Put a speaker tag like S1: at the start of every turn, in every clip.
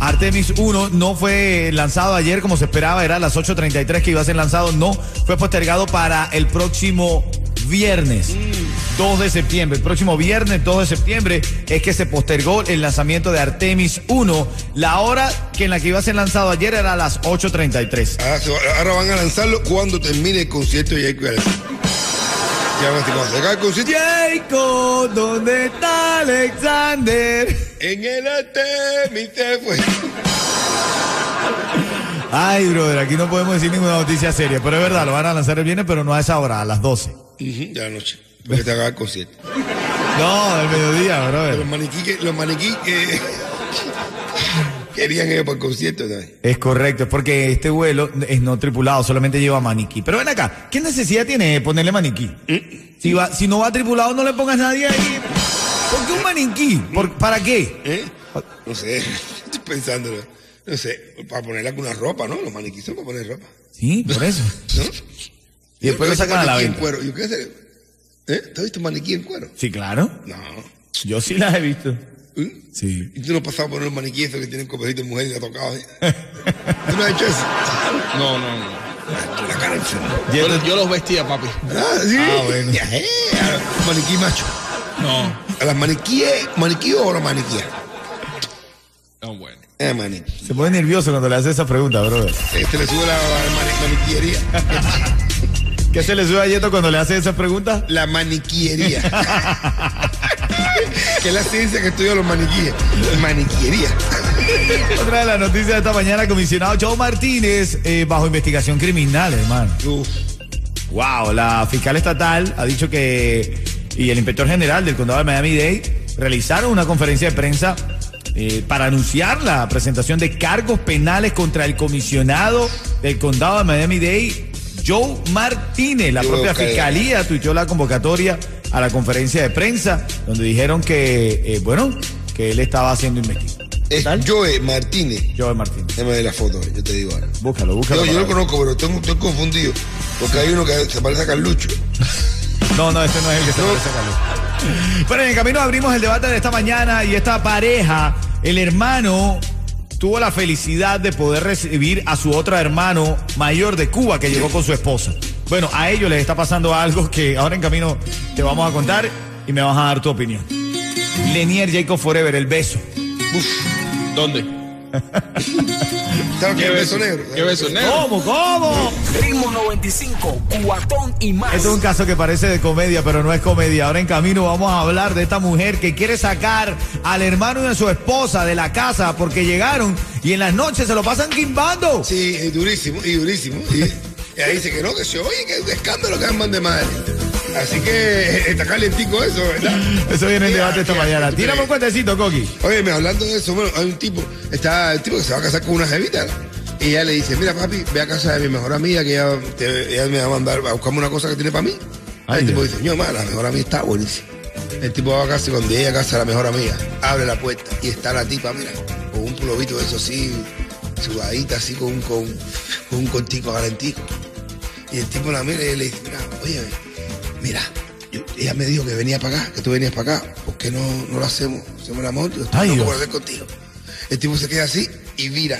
S1: Artemis 1, no fue lanzado ayer como se esperaba, era a las 8.33 que iba a ser lanzado, no, fue postergado para el próximo viernes, 2 de septiembre. El próximo viernes, 2 de septiembre, es que se postergó el lanzamiento de Artemis 1. La hora que en la que iba a ser lanzado ayer era a las 8.33.
S2: Ahora, se va- ahora van a lanzarlo cuando termine el concierto de Jake Allen. Ya van a el concierto.
S1: Jacob, ¿dónde está Alexander?
S2: En el Artemis se fue.
S1: Ay, brother, aquí no podemos decir ninguna noticia seria, pero es verdad, lo van a lanzar el viernes, pero no a esa hora, a las 12.
S2: Ujú, Ya la noche. Porque se acaba el concierto.
S1: No, del mediodía, brother.
S2: Los maniquí que, los maniquí que querían ir para el concierto también.
S1: Es correcto, es porque este vuelo es no tripulado, solamente lleva maniquí. Pero ven acá, ¿qué necesidad tiene de ponerle maniquí? Si, va, si no va tripulado, no le pongas nadie ahí. ¿Por qué un maniquí? ¿Por- ¿Para qué?
S2: ¿Eh? No sé, estoy pensándolo. No sé, para ponerle alguna ropa, ¿no? Los maniquíes son para poner ropa.
S1: Sí, por eso.
S2: ¿No?
S1: Y después lo sacan a la
S2: en
S1: venta.
S2: cuero. ¿Yo qué sé? ¿Eh? ¿Te has visto un maniquí en cuero?
S1: Sí, claro.
S2: No.
S1: Yo sí las he visto.
S2: ¿Eh?
S1: Sí.
S2: ¿Y tú no has pasado por un maniquí esos que tienen copecitos de mujer y te ha tocado? ¿eh? ¿Tú no has hecho eso?
S3: No, no, no.
S2: La cara.
S3: Yo, yo los vestía, papi.
S2: Ah, sí.
S1: Ah, bueno.
S2: Eh, maniquí macho.
S3: No.
S2: ¿A las maniquíes, maniquí o las maniquías?
S3: No, bueno.
S2: Eh, maniquí.
S1: Se pone nervioso cuando le hace esa pregunta, brother.
S2: Este le sube la, la mani- maniquillería.
S1: ¿Qué se le sube a Yeto cuando le hace esa pregunta?
S2: La maniquillería. que es la ciencia que estudia los maniquíes. Maniquillería.
S1: Otra de las noticias de esta mañana, comisionado Joe Martínez, eh, bajo investigación criminal, hermano.
S2: Uf.
S1: Wow, la fiscal estatal ha dicho que y el inspector general del condado de Miami-Dade realizaron una conferencia de prensa eh, para anunciar la presentación de cargos penales contra el comisionado del condado de Miami-Dade, Joe Martínez. La
S2: Yo
S1: propia fiscalía tuiteó la convocatoria a la conferencia de prensa donde dijeron que, eh, bueno, que él estaba siendo investigado.
S2: Es
S1: tal?
S2: Joe Martínez.
S1: Joe Martínez.
S2: Déjame ver la foto, yo te digo ahora.
S1: Búscalo, búscalo.
S2: Yo, yo lo conozco, pero estoy, estoy confundido. Porque hay uno que se parece a Carlucho.
S1: No, no, ese no es el que se parece a. Bueno, en el camino abrimos el debate de esta mañana y esta pareja, el hermano tuvo la felicidad de poder recibir a su otro hermano mayor de Cuba que llegó con su esposa. Bueno, a ellos les está pasando algo que ahora en camino te vamos a contar y me vas a dar tu opinión. Lenier Jacob Forever, el beso.
S3: ¿Dónde?
S2: ¿Sabes qué
S3: ¿Qué
S2: es
S3: beso?
S2: beso negro?
S3: ¿Qué beso negro?
S1: ¿Cómo? ¿Cómo?
S4: Ritmo 95, cuatón y más.
S1: Este es un caso que parece de comedia, pero no es comedia. Ahora en camino vamos a hablar de esta mujer que quiere sacar al hermano de su esposa de la casa porque llegaron y en las noches se lo pasan quimbando.
S2: Sí, y durísimo, y durísimo. Y, y ahí dice que no, que se oye, que es un escándalo que arman de madre. Así que eh, está calientico eso, ¿verdad?
S1: Eso viene en debate esta
S2: ya,
S1: mañana.
S2: ¿tú
S1: Tírame un cuentecito, Coqui.
S2: Oye, me hablando de eso, bueno, hay un tipo, está el tipo que se va a casar con una jevita, ¿no? Y ella le dice, mira papi, ve a casa de mi mejor amiga que ella, te- ella me va a mandar a buscarme una cosa que tiene para mí.
S1: Ay,
S2: el tipo
S1: Dios.
S2: dice, no, ma, la mejor amiga está buenísima. El tipo va a casa y cuando llega a casa la mejor amiga, abre la puerta y está la tipa, mira, con un pulovito de eso así, sudadita así, con, un- con, con un cortico calentico. Y el tipo la mira y le dice, mira, oye, mira, yo- ella me dijo que venía para acá, que tú venías para acá, ¿por qué no, no lo hacemos? Hacemos el amor, yo estoy hacer contigo. El tipo se queda así y vira,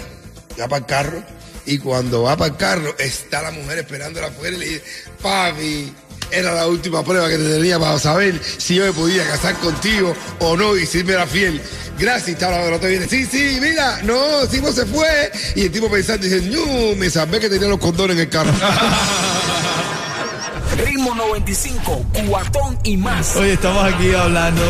S2: va para el carro, y cuando va para el carro, está la mujer esperándola afuera y le dice, papi, era la última prueba que te tenía para saber si yo me podía casar contigo o no y si me era fiel. Gracias, está la otra viene, sí, sí, mira, no, Simo se fue. Y el tipo pensando, dice, no, me sabé que tenía los condones en el carro.
S4: Ritmo 95, cuatón y más.
S1: Hoy estamos aquí hablando.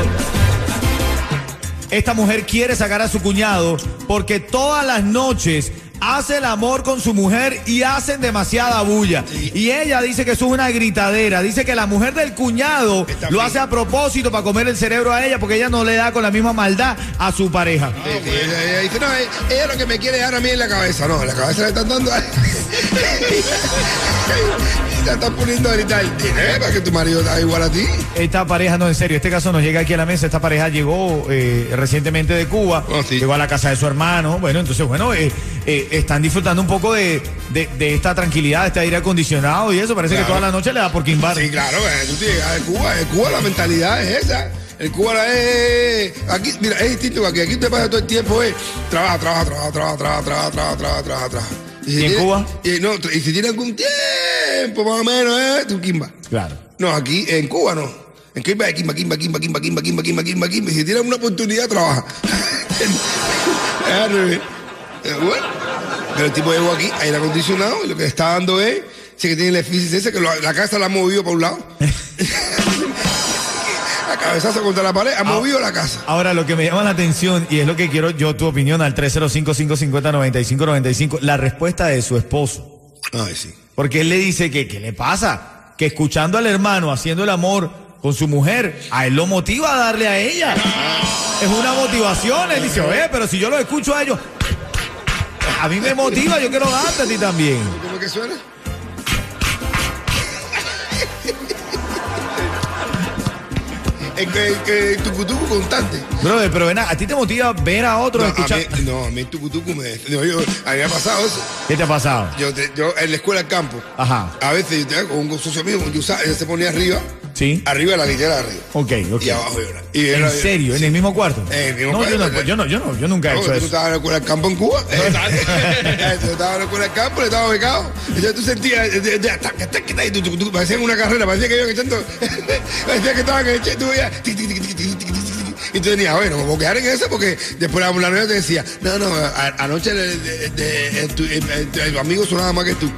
S1: Esta mujer quiere sacar a su cuñado porque todas las noches hace el amor con su mujer y hacen demasiada bulla. Y ella dice que eso es una gritadera. Dice que la mujer del cuñado
S2: Está
S1: lo hace a propósito para comer el cerebro a ella porque ella no le da con la misma maldad a su pareja.
S2: Ella, ella dice, no, eh, ella lo que me quiere dar a mí en la cabeza. No, en la cabeza le están dando a Y te estás poniendo a gritar, dile para que tu marido está igual a ti.
S1: Esta pareja, no, en serio, este caso nos llega aquí a la mesa. Esta pareja llegó eh, recientemente de Cuba,
S2: Ah, sí.
S1: llegó a la casa de su hermano. Bueno, entonces, bueno, eh, eh, están disfrutando un poco de, de- de esta tranquilidad, de este aire acondicionado y eso. Parece que toda la noche le da por quimbar.
S2: Sí, claro, eh, tú te llegas de Cuba, en Cuba la mentalidad es esa. En Cuba la es. Aquí, mira, es distinto aquí. Aquí te pasa todo el tiempo, es. Trabaja, trabaja, trabaja, trabaja, trabaja, trabaja, trabaja, trabaja, trabaja, trabaja. Si
S1: ¿Y en
S2: tiene-
S1: Cuba?
S2: Y, no, y si tiene algún tiempo, más o menos, ¿eh? Tú quimba.
S1: Claro.
S2: No, aquí en Cuba no. En Cuba es quimba, quimba, quimba, quimba, quimba, quimba, quimba, quimba, quimba. Y si tienes una oportunidad, trabaja. Eh, Bueno, pero el tipo llegó aquí, aire acondicionado, y lo que está dando es, sé que tiene el eficiencia que lo- la casa la ha movido para un lado. cabezazo contra la pared, ha movido la casa.
S1: Ahora, lo que me llama la atención, y es lo que quiero yo, tu opinión, al 305-550-9595, la respuesta de su esposo.
S2: Ay, sí.
S1: Porque él le dice que, ¿qué le pasa? Que escuchando al hermano haciendo el amor con su mujer, a él lo motiva a darle a ella. Es una motivación. Él dice, oye, pero si yo lo escucho a ellos, a mí me motiva, yo quiero darte a ti también.
S2: ¿Cómo que suena? El tucutucu constante.
S1: Brother, pero ven, a, ¿a ti te motiva ver a otro
S2: No, a
S1: escuchar.
S2: mí, no, a mí tucutucu me... no, yo- a mí me ha pasado eso.
S1: ¿Qué te ha pasado?
S2: Yo, te- yo en la escuela del campo,
S1: Ajá.
S2: a veces yo tenía con un socio mío, yo él se ponía arriba, Arriba de la litera de arriba.
S1: Ok, ok.
S2: Y abajo llora. Y
S1: ¿En serio? ¿En el mismo cuarto? Yo no, yo, no, yo, nunca he hecho eso.
S2: Tú estabas en la escuela del campo en Cuba. tú estabas en la del campo, le estabas becado. Entonces tú sentías, parecían una carrera, parecía que iban echando, parecía que estaban echando, tú y tú tenías, bueno, me voy a quedar en eso porque después la, la novia te decía, no, no, anoche tu amigo sonaba más que tú.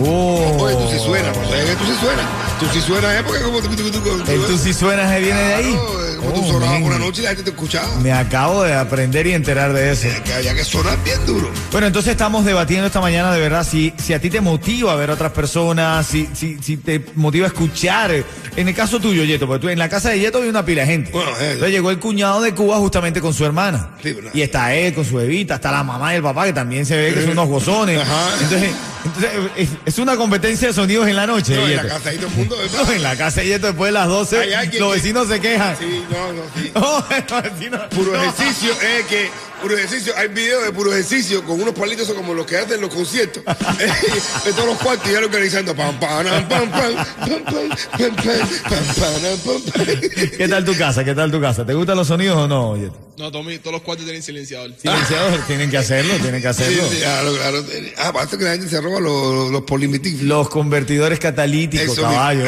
S1: Oh.
S2: Oye, tú sí suenas, pues, ¿sabes que tú sí suenas? Tú sí suenas, ¿eh? Porque como tú, tú, tú, tú,
S1: El tú si suenas eh, viene de ahí.
S2: Claro, eh, como tú
S1: Oh,
S2: sonabas
S1: man.
S2: por la noche y la gente te escuchaba.
S1: Me acabo de aprender y enterar de eso.
S2: Que había que sonar bien duro.
S1: Bueno, entonces estamos debatiendo esta mañana de verdad si, si a ti te motiva a ver a otras personas, si, si, si te motiva a escuchar. En el caso tuyo, Yeto, porque tú en la casa de Yeto hay una pila de gente.
S2: Bueno, eh.
S1: Entonces llegó el cuñado de Cuba justamente con su hermana.
S2: Sí,
S1: y está él con su bebita, está la mamá y el papá que también se ve que son unos gozones.
S2: Ajá.
S1: Entonces, entonces es, es una competencia de sonidos en la noche.
S2: No, en la casa el mundo.
S1: No, en la casa de Yeto después de las 12,
S2: Hay alguien
S1: los
S2: que-
S1: vecinos se quejan.
S2: Sí, no, no, sí.
S1: Oh, los vecinos-
S2: Puro
S1: no.
S2: ejercicio, es que puro ejercicio. Hay videos de puro ejercicio con unos palitos como los que hacen los conciertos. de todos los cuartos y ya organizando. Pam, pam, pam, pam, pam, pam, pam,
S1: ¿Qué tal tu casa? ¿Qué tal tu casa? ¿Te gustan los sonidos o no? Oye?
S3: No, Tommy, todos los cuartos tienen silenciador.
S1: Silenciador, tienen que hacerlo, tienen que hacerlo.
S2: Sí, sí, claro, claro. Ah, aparte que la gente se roba los, los polimitíficos.
S1: Los convertidores catalíticos,
S2: Eso,
S1: caballo.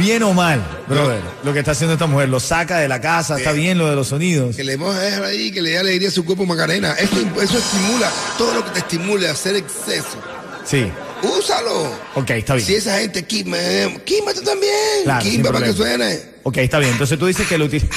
S1: Bien o mal, brother, lo que está haciendo esta mujer, lo saca de la casa, está bien lo de los sonidos.
S2: Que le vamos a dejar ahí, que le dé alegría a su cuerpo Macarena. Eso, eso estimula, todo lo que te estimule a hacer exceso.
S1: Sí,
S2: Úsalo.
S1: ok, está bien.
S2: Si esa gente quima, quima tú también.
S1: Claro,
S2: quima para que suene.
S1: Ok, está bien. Entonces tú dices que lo utilizas.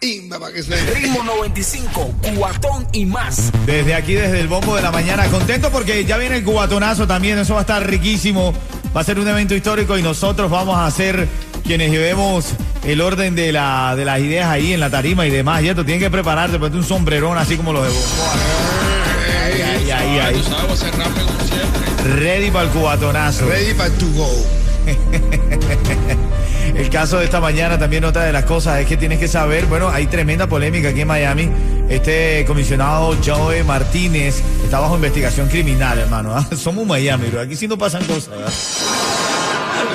S2: Quima para que suene.
S4: Ritmo 95, cuatón y más.
S1: Desde aquí, desde el bombo de la mañana, contento porque ya viene el cubatonazo también, eso va a estar riquísimo. Va a ser un evento histórico y nosotros vamos a ser quienes llevemos el orden de, la, de las ideas ahí en la tarima y demás. Y esto tienen que prepararte, ponte un sombrerón así como los de bombo. Ahí, ahí, ahí, ahí.
S3: Tú sabes, voy a cerrarme como siempre.
S1: Ready para el cubatonazo.
S2: Ready para to go.
S1: El caso de esta mañana también otra de las cosas es que tienes que saber, bueno, hay tremenda polémica aquí en Miami. Este comisionado Joe Martínez está bajo investigación criminal, hermano. ¿ah? Somos Miami, bro. Aquí sí no pasan cosas. ¿verdad?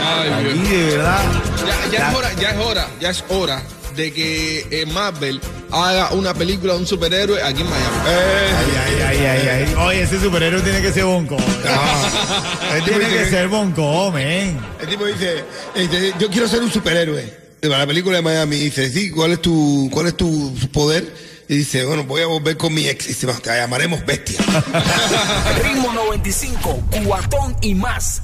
S3: Ay,
S1: Aquí de verdad.
S3: Ya, ya es hora, ya es hora, ya es hora de que eh, Marvel haga una película de un superhéroe aquí en Miami.
S1: Ay, ay, ay, ay, ay. Oye, ese superhéroe tiene que ser bonco.
S2: El tipo
S1: Tiene que ser bonco, men.
S2: el tipo dice, yo quiero ser un superhéroe. Para la película de Miami dice, sí, ¿cuál es tu, cuál es tu poder? Y dice, bueno, voy a volver con mi ex. Y dice, te llamaremos bestia.
S4: Ritmo 95, cuatón y más.